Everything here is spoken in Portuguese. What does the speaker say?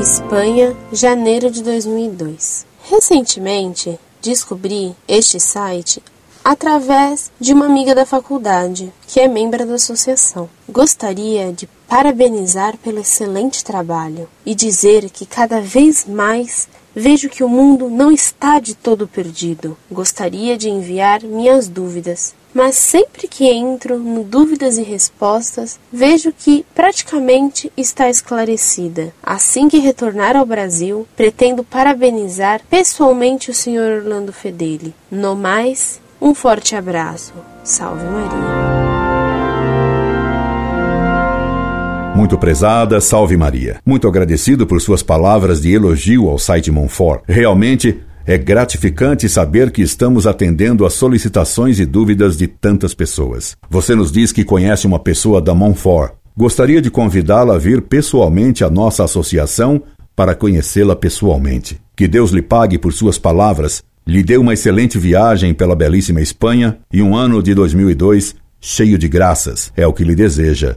Espanha, janeiro de 2002. Recentemente, descobri este site através de uma amiga da faculdade, que é membro da associação. Gostaria de parabenizar pelo excelente trabalho e dizer que cada vez mais vejo que o mundo não está de todo perdido. Gostaria de enviar minhas dúvidas, mas sempre que entro no dúvidas e respostas, vejo que praticamente está esclarecida. Assim que retornar ao Brasil, pretendo parabenizar pessoalmente o Sr. Orlando Fedeli. No mais, um forte abraço. Salve Maria. Muito prezada, salve Maria. Muito agradecido por suas palavras de elogio ao site Monfort. Realmente é gratificante saber que estamos atendendo às solicitações e dúvidas de tantas pessoas. Você nos diz que conhece uma pessoa da Monfort. Gostaria de convidá-la a vir pessoalmente à nossa associação para conhecê-la pessoalmente. Que Deus lhe pague por suas palavras lhe deu uma excelente viagem pela belíssima Espanha e um ano de 2002 cheio de graças. É o que lhe deseja.